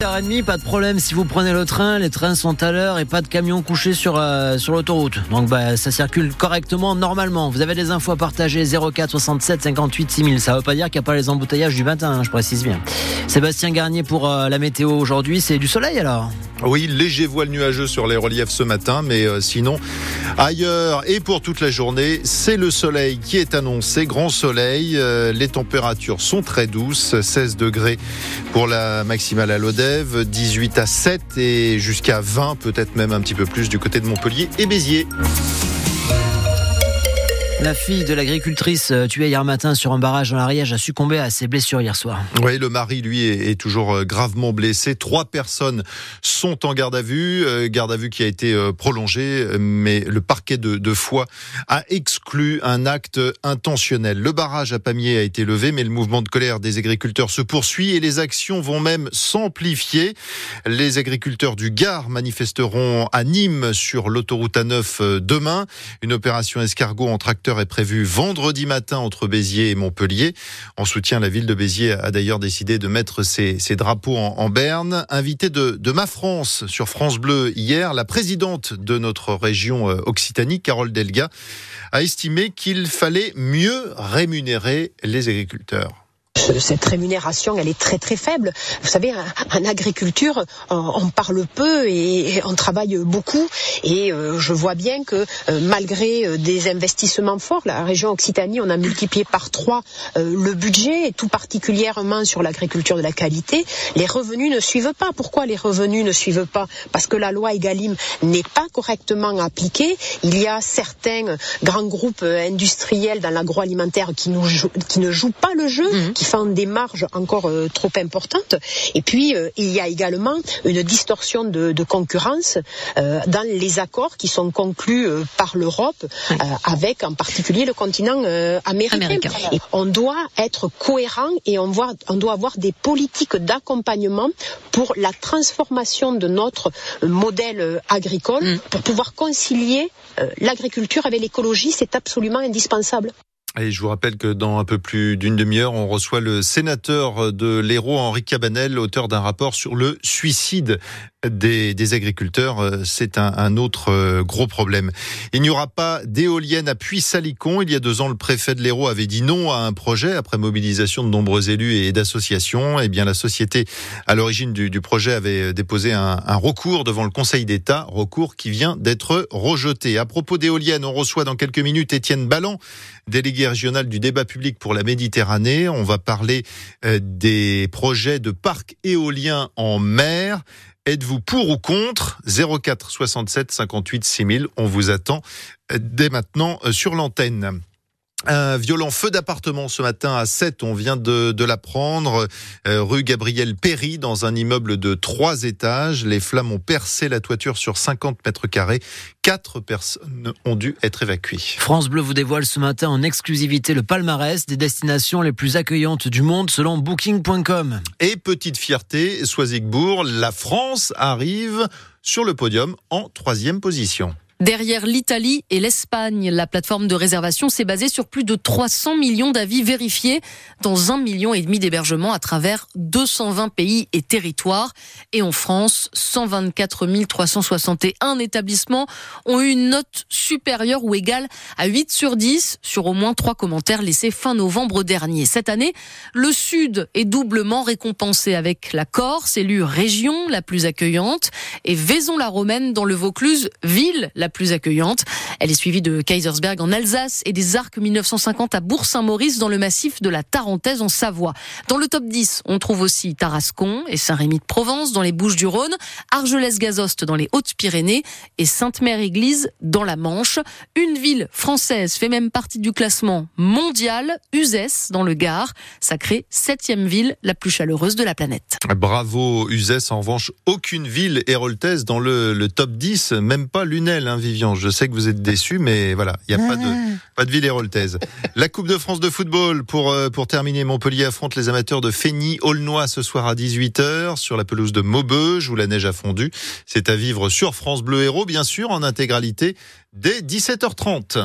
h pas de problème si vous prenez le train, les trains sont à l'heure et pas de camions couchés sur, euh, sur l'autoroute. Donc bah, ça circule correctement normalement. Vous avez des infos à partager 04 67 58 6000. Ça veut pas dire qu'il n'y a pas les embouteillages du matin, hein, je précise bien. Sébastien Garnier pour euh, la météo aujourd'hui, c'est du soleil alors? Oui, léger voile nuageux sur les reliefs ce matin, mais euh, sinon ailleurs et pour toute la journée, c'est le soleil qui est annoncé, grand soleil. les températures sont très douces, 16 degrés pour la maximale à l'Odève. 18 à 7 et jusqu'à 20, peut-être même un petit peu plus du côté de Montpellier et Béziers. La fille de l'agricultrice euh, tuée hier matin sur un barrage dans l'Ariège a succombé à ses blessures hier soir. Oui, le mari, lui, est, toujours euh, gravement blessé. Trois personnes sont en garde à vue, euh, garde à vue qui a été prolongée, mais le parquet de, de Foix a exclu un acte intentionnel. Le barrage à Pamiers a été levé, mais le mouvement de colère des agriculteurs se poursuit et les actions vont même s'amplifier. Les agriculteurs du Gard manifesteront à Nîmes sur l'autoroute A9 demain. Une opération escargot en tracteur est prévu vendredi matin entre Béziers et Montpellier. En soutien, la ville de Béziers a d'ailleurs décidé de mettre ses, drapeaux en, berne. Invité de, de Ma France sur France Bleu hier, la présidente de notre région euh, Occitanie, Carole Delga, a estimé qu'il fallait mieux rémunérer les agriculteurs cette rémunération, elle est très très faible. Vous savez, en, agriculture, on, parle peu et, on travaille beaucoup. Et euh, je vois bien que euh, malgré euh, des investissements forts, la région Occitanie, on a multiplié par trois le budget, et tout particulièrement sur l'agriculture de la qualité. Les revenus ne suivent pas. Pourquoi les revenus ne suivent pas? Parce que la loi Egalim n'est pas correctement appliquée. Il y a certains grands groupes industriels dans l'agroalimentaire qui, qui ne jouent pas le jeu, mmh. qui font des marges encore euh, trop importantes. Et puis, euh, il y a également une distorsion de, concurrence euh, dans les accords qui sont conclus par l'Europe, avec en particulier le continent américain. Et on doit être cohérent et on, voit, on doit avoir des politiques d'accompagnement pour la transformation de notre modèle agricole, mm. pour pouvoir concilier l'agriculture avec l'écologie, c'est absolument indispensable. Je vous rappelle que dans un peu plus d'une demi-heure, on reçoit le sénateur de l'Hérault, Henri Cabanel, auteur d'un rapport sur le suicide des, agriculteurs. Euh, c'est un, autre euh, gros problème. Il n'y aura pas d'éolienne à Puy-Salicon. Il y a deux ans, le préfet de l'Hérault avait dit non à un projet après mobilisation de nombreux élus et d'associations. Eh bien, la société à l'origine du, projet avait déposé un, un recours devant le Conseil d'État, recours qui vient d'être rejeté. À propos d'éoliennes, on reçoit dans quelques minutes Étienne Ballan, délégué régional du débat public pour la Méditerranée. On va parler euh, des projets de parcs éoliens en mer. Êtes-vous pour ou contre? 04 67 58 6000 On vous attend euh, dès maintenant euh, sur l'antenne. Un violent feu d'appartement ce matin à 7, on vient de, de l'apprendre, euh, rue Gabriel Péry, dans un immeuble de trois étages. Les flammes ont percé la toiture sur 50 mètres carrés. Quatre personnes ont dû être évacuées. France Bleu vous dévoile ce matin en exclusivité le palmarès des destinations les plus accueillantes du monde selon Booking.com. Et petite fierté, Soisigbourg, la France arrive sur le podium en troisième position. Derrière l'Italie et l'Espagne, la plateforme de réservation s'est basée sur plus de 300 millions d'avis vérifiés dans un million et demi d'hébergements à travers 220 pays et territoires. Et en France, 124 361 établissements ont eu une note supérieure ou égale à 8 sur 10 sur au moins trois commentaires laissés fin novembre dernier. Cette année, le Sud est doublement récompensé avec la Corse, élue région la plus accueillante, et Vaison-la-Romaine dans le Vaucluse, ville la plus accueillante. Elle est suivie de Kaisersberg en Alsace et des Arcs 1950 à Bourg-Saint-Maurice dans le massif de la Tarentaise en Savoie. Dans le top 10, on trouve aussi Tarascon et Saint-Rémy de Provence dans les Bouches-du-Rhône, Argelès-Gazost dans les Hautes-Pyrénées et Sainte-Mère-Église dans la Manche. Une ville française fait même partie du classement mondial, Uzès dans le Gard, sacrée septième ville la plus chaleureuse de la planète. Bravo Uzès, en revanche, aucune ville héroltaise dans le, le top 10, même pas Lunel, hein, Vivian. Je sais que vous êtes déçu, mais voilà, il n'y a pas de, ah. pas de ville héroltaise. La Coupe de France de football, pour, euh, pour terminer, Montpellier affronte les amateurs de Feigny, Aulnois ce soir à 18h sur la pelouse de Maubeuge où la neige a fondu. C'est à vivre sur France Bleu Héros, bien sûr, en intégralité dès 17h30.